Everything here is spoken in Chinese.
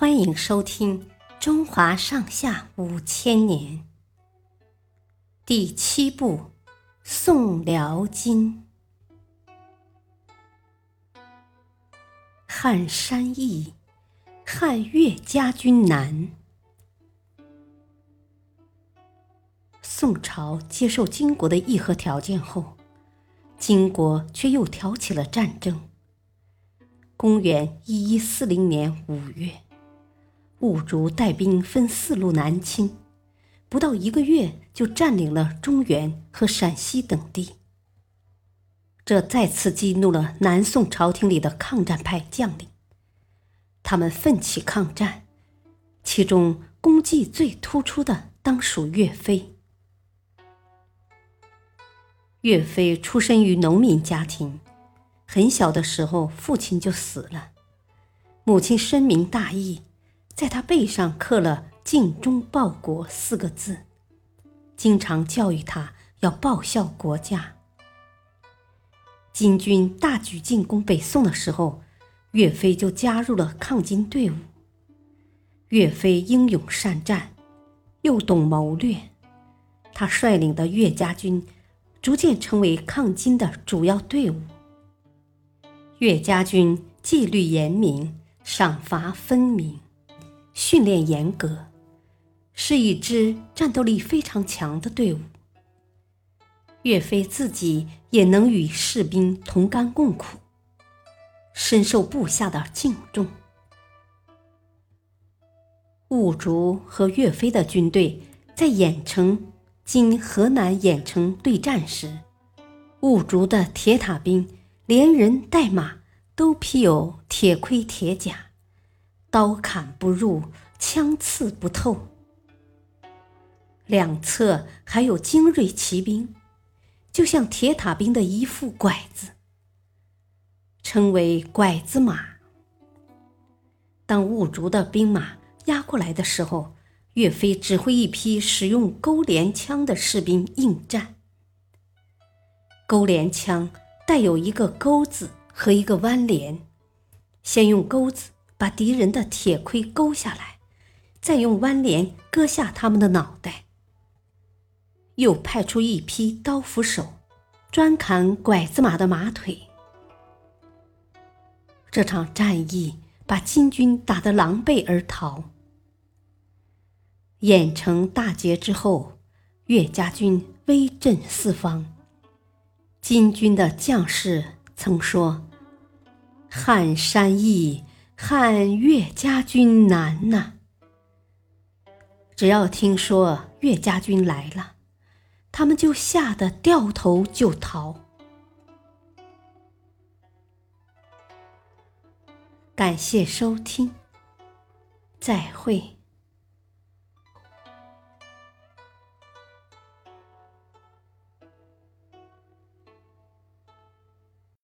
欢迎收听《中华上下五千年》第七部《宋辽金》。汉山易，汉岳家军难。宋朝接受金国的议和条件后，金国却又挑起了战争。公元一一四零年五月。兀竹带兵分四路南侵，不到一个月就占领了中原和陕西等地。这再次激怒了南宋朝廷里的抗战派将领，他们奋起抗战，其中功绩最突出的当属岳飞。岳飞出身于农民家庭，很小的时候父亲就死了，母亲深明大义。在他背上刻了“尽忠报国”四个字，经常教育他要报效国家。金军大举进攻北宋的时候，岳飞就加入了抗金队伍。岳飞英勇善战，又懂谋略，他率领的岳家军逐渐成为抗金的主要队伍。岳家军纪律严明，赏罚分明。训练严格，是一支战斗力非常强的队伍。岳飞自己也能与士兵同甘共苦，深受部下的敬重。兀竹和岳飞的军队在郾城（今河南郾城）对战时，兀竹的铁塔兵连人带马都披有铁盔铁甲。刀砍不入，枪刺不透。两侧还有精锐骑兵，就像铁塔兵的一副拐子，称为拐子马。当兀竹的兵马压过来的时候，岳飞指挥一批使用钩镰枪的士兵应战。钩镰枪带有一个钩子和一个弯镰，先用钩子。把敌人的铁盔勾下来，再用弯镰割下他们的脑袋。又派出一批刀斧手，专砍拐子马的马腿。这场战役把金军打得狼狈而逃。郾城大捷之后，岳家军威震四方。金军的将士曾说：“汉山易。”汉岳家军难呐！只要听说岳家军来了，他们就吓得掉头就逃。感谢收听，再会。